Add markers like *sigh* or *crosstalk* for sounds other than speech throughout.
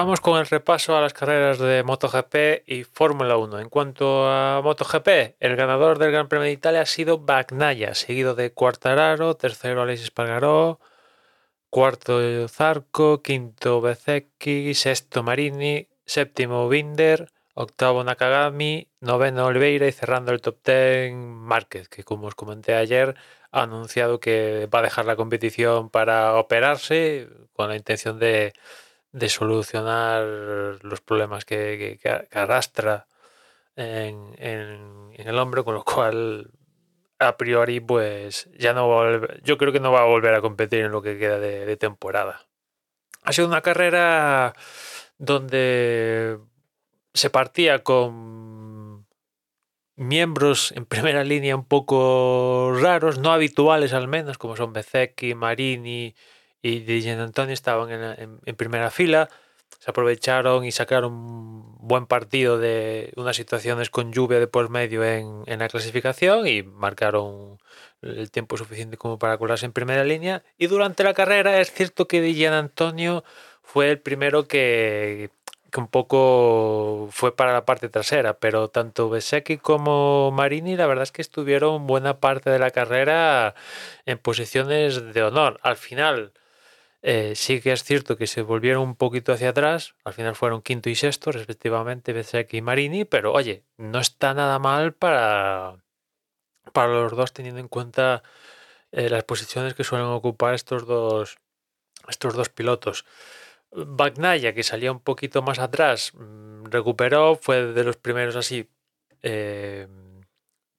Vamos con el repaso a las carreras de MotoGP y Fórmula 1. En cuanto a MotoGP, el ganador del Gran Premio de Italia ha sido Bagnaia, seguido de Quartararo, tercero Alexis Espargaró, cuarto Zarco, quinto Bezecchi, sexto Marini, séptimo Binder, octavo Nakagami, noveno Oliveira y cerrando el top ten Márquez, que como os comenté ayer ha anunciado que va a dejar la competición para operarse con la intención de de solucionar los problemas que, arrastra en, el hombre, con lo cual a priori pues ya no va a yo creo que no va a volver a competir en lo que queda de, temporada. Ha sido una carrera donde se partía con miembros en primera línea un poco raros, no habituales al menos, como son Bezecchi, Marini, y Di Antonio estaban en, primera fila. Se aprovecharon y sacaron un buen partido de unas situaciones con lluvia de por medio en, la clasificación y marcaron el tiempo suficiente como para colarse en primera línea. Y durante la carrera es cierto que Di Antonio fue el primero que, que, un poco fue para la parte trasera, pero tanto Besecchi como Marini la verdad es que estuvieron buena parte de la carrera en posiciones de honor. Al final eh, sí que es cierto que se volvieron un poquito hacia atrás, al final fueron quinto y sexto, respectivamente, Bezzecchi y Marini, pero oye, no está nada mal para, para los dos teniendo en cuenta eh, las posiciones que suelen ocupar estos dos, estos dos pilotos. Bagnaya, que salía un poquito más atrás, mm, recuperó, fue de los primeros así, eh,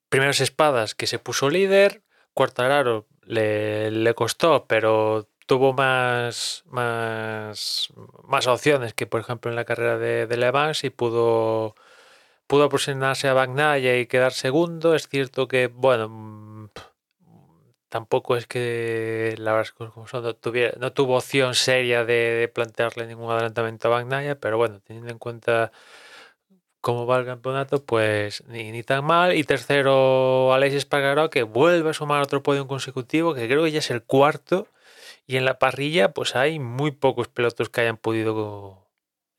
primeras espadas que se puso líder. Cuartararo le, le costó, pero tuvo más, más, más opciones que, por ejemplo, en la carrera de, de Le y pudo, pudo aproximarse a Bagnaia y quedar segundo. Es cierto que, bueno, mm, tampoco es que la verdad como no, tuviera, no tuvo opción seria de, plantearle ningún adelantamiento a Bagnaia, pero bueno, teniendo en cuenta cómo va el campeonato, pues ni, tan mal. Y tercero, Alexis Espargaró, que vuelve a sumar otro podio consecutivo, que creo que ya es el cuarto y en la parrilla, pues hay muy pocos pilotos que hayan podido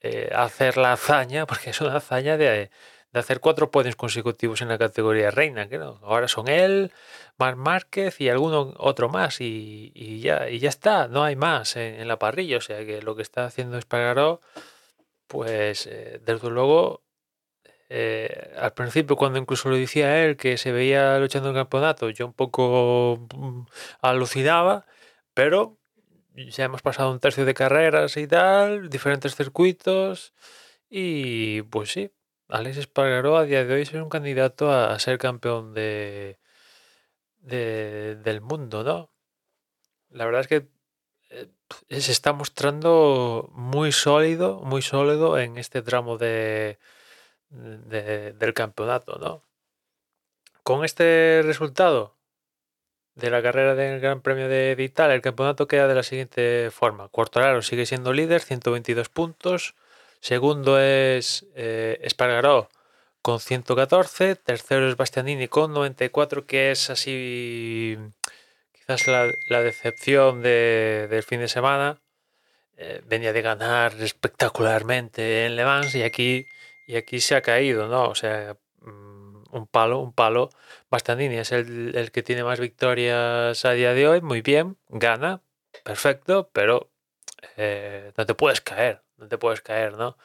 eh, hacer la hazaña, porque es una hazaña de, hacer cuatro podios consecutivos en la categoría reina. Que ahora son él, Marc Márquez y alguno otro más. Y, ya, y ya está, no hay más en, la parrilla. O sea que lo que está haciendo Espargaró, pues eh, desde luego eh, al principio, cuando incluso lo decía él, que se veía luchando en el campeonato, yo un poco mm, alucinaba, pero ya hemos pasado un tercio de carreras y tal, diferentes circuitos. Y pues sí, Alex Espargaró a día de hoy es un candidato a, ser campeón de, del mundo, ¿no? La verdad es que eh, se está mostrando muy sólido, muy sólido en este tramo de, del campeonato, ¿no? Con este resultado, de la carrera del Gran Premio de Italia, el campeonato queda de la siguiente forma. Quartararo sigue siendo líder, 122 puntos. Segundo es eh, Espargaró con 114. Tercero es Bastianini con 94, que es así quizás la, decepción del fin de semana. Eh, venía de ganar espectacularmente en Le Mans y aquí, y aquí se ha caído, ¿no? O sea, un palo, un palo Bastianini es el, que tiene más victorias a día de hoy, muy bien, gana, perfecto, pero eh, no te puedes caer, no te puedes caer, ¿no?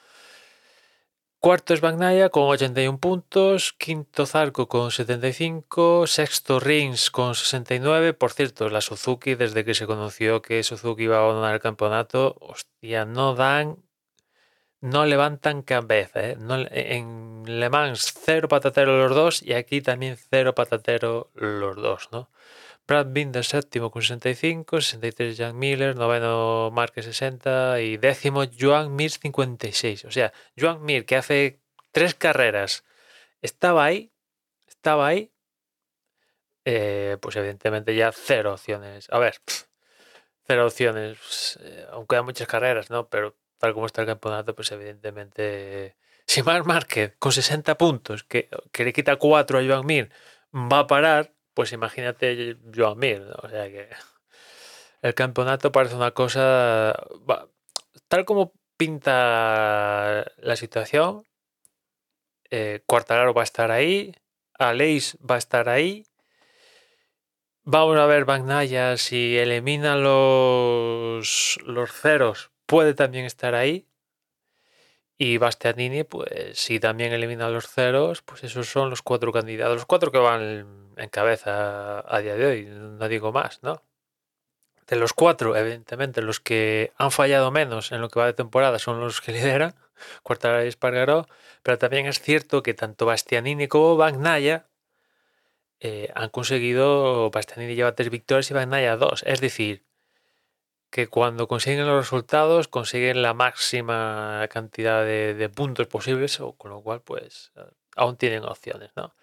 Cuarto es Bagnaia con 81 puntos, quinto Zarco con 75, sexto Rins con 69. Por cierto, la Suzuki, desde que se conoció que Suzuki iba a abandonar el campeonato, hostia, no dan no levantan cabeza. ¿eh? No, en Le Mans cero patatero los dos y aquí también cero patatero los dos, ¿no? Brad Binder séptimo con 65, 63 Jan Miller, noveno Márquez 60 y décimo Joan Mir 56. O sea, Joan Mir que hace tres carreras estaba ahí, estaba ahí, eh, pues evidentemente ya cero opciones. A ver, cero opciones, eh, aunque hay muchas carreras, ¿no? Pero tal como está el campeonato, pues evidentemente... *laughs* Si Marc Márquez con 60 puntos, que, le quita 4 a Joan Mir, va a parar, pues imagínate Joan Mir. O sea que el campeonato parece una cosa, tal como pinta la situación, eh, va a estar ahí, Aleix va a estar ahí. Vamos a ver Bagnaya si elimina los, los ceros, puede también estar ahí. Y Bastianini, pues si también elimina los ceros, pues esos son los cuatro candidatos, los cuatro que van en cabeza a día de hoy, no digo más, ¿no? De los cuatro, evidentemente, los que han fallado menos en lo que va de temporada son los que *laughs* lideran, Cuartararo y Espargaró, pero también es cierto que tanto Bastianini como Bagnaya eh, han conseguido, Bastianini lleva tres victorias y Bagnaya dos, es decir, que cuando consiguen los resultados consiguen la máxima cantidad de, puntos posibles, o con lo cual pues aún tienen opciones, ¿no?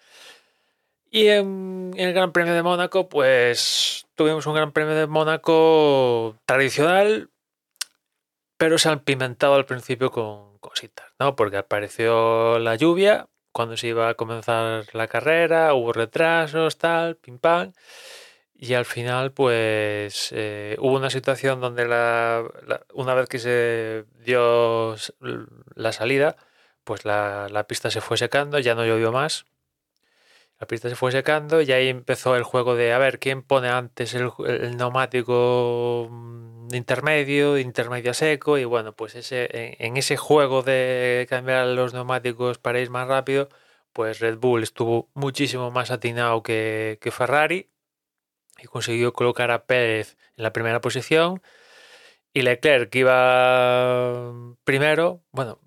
Y en, el Gran Premio de Mónaco, pues tuvimos un Gran Premio de Mónaco tradicional, pero se han pimentado al principio con cositas, ¿no? Porque apareció la lluvia cuando se iba a comenzar la carrera, hubo retrasos, tal, pim pam. Y al final, pues eh, hubo una situación donde la, una vez que se dio la salida, pues la, pista se fue secando, ya no llovió más. La pista se fue secando y ahí empezó el juego de a ver quién pone antes el, neumático mm, intermedio, intermedio seco. Y bueno, pues ese, en, ese juego de cambiar los neumáticos para ir más rápido, pues Red Bull estuvo muchísimo más atinado que Ferrari y consiguió colocar a Pérez en la primera posición. Y Leclerc, que iba primero, bueno,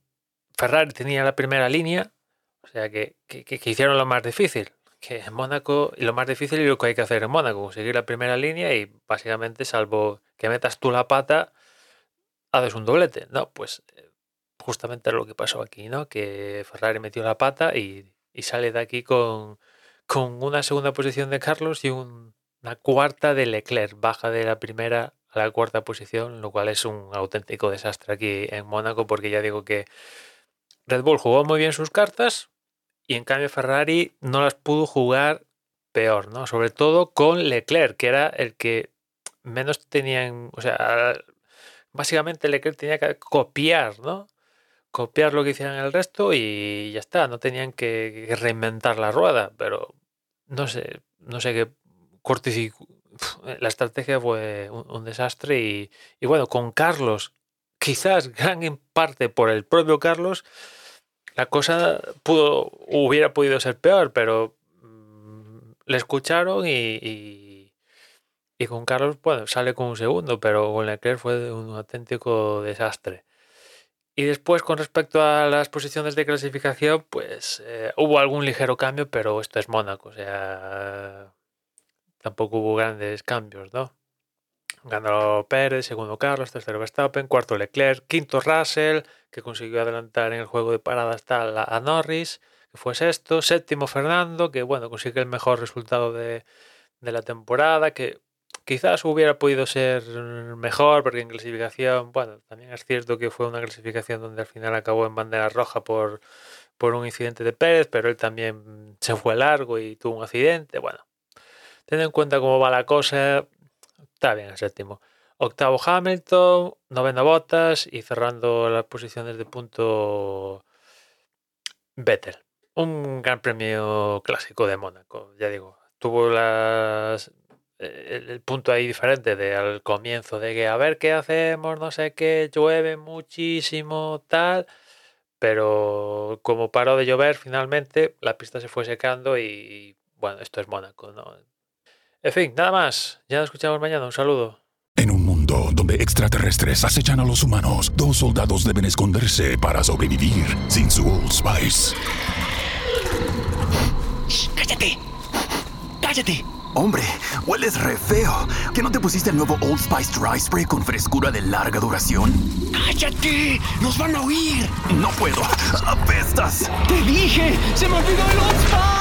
Ferrari tenía la primera línea, o sea que, hicieron lo más difícil, que en Mónaco, y lo más difícil y lo que hay que hacer en Mónaco, conseguir la primera línea y básicamente, salvo que metas tú la pata, haces un doblete, ¿no? Pues eh, justamente lo que pasó aquí, ¿no? Que Ferrari metió la pata y, y sale de aquí con, con una segunda posición de Carlos y un la cuarta de Leclerc, baja de la primera a la cuarta posición, lo cual es un auténtico desastre aquí en Mónaco, porque ya digo que Red Bull jugó muy bien sus cartas y en cambio Ferrari no las pudo jugar peor, ¿no? Sobre todo con Leclerc, que era el que menos tenían, o sea, básicamente Leclerc tenía que copiar, ¿no? Copiar lo que hicieran el resto y ya está, no tenían que reinventar la rueda, pero no sé, no sé qué la estrategia fue un, desastre y, bueno, con Carlos, quizás *laughs* gran en parte por el propio Carlos, la cosa pudo, hubiera podido ser peor, pero mm, le escucharon y, y, con Carlos, bueno, sale con un segundo, pero con Leclerc fue un auténtico desastre. Y después, con respecto a las posiciones de clasificación, pues eh, hubo algún ligero cambio, pero esto es Mónaco, o sea, tampoco hubo grandes cambios, ¿no? Ganó Pérez, segundo Carlos, tercero Verstappen, cuarto Leclerc, quinto Russell, que consiguió adelantar en el juego de paradas tal a Norris, que fue sexto, séptimo Fernando, que bueno, consigue el mejor resultado de, la temporada, que quizás hubiera podido ser mejor, porque en clasificación, bueno, también es cierto que fue una clasificación donde al final acabó en bandera roja por, por un incidente de Pérez, pero él también se fue largo y tuvo un accidente, bueno, Teniendo en cuenta cómo va la cosa, está bien el séptimo. Octavo Hamilton, novena Bottas y cerrando las posiciones de punto Vettel. Un gran premio clásico de Mónaco, ya digo. Tuvo las, el, punto ahí diferente de al comienzo de que a ver qué hacemos, no sé qué, llueve muchísimo, tal. Pero como paró de llover, finalmente la pista se fue secando y bueno, esto es Mónaco, ¿no? En fin, nada más. Ya nos escuchamos mañana. Un saludo. En un mundo donde extraterrestres acechan a los humanos, dos soldados deben esconderse para sobrevivir sin su Old Spice. Shh, ¡Cállate! ¡Cállate! Hombre, hueles re feo. ¿Que no te pusiste el nuevo Old Spice Dry Spray con frescura de larga duración? ¡Cállate! ¡Nos van a oír! No puedo. *laughs* ¡Apestas! ¡Te dije! ¡Se me olvidó el Old Spice!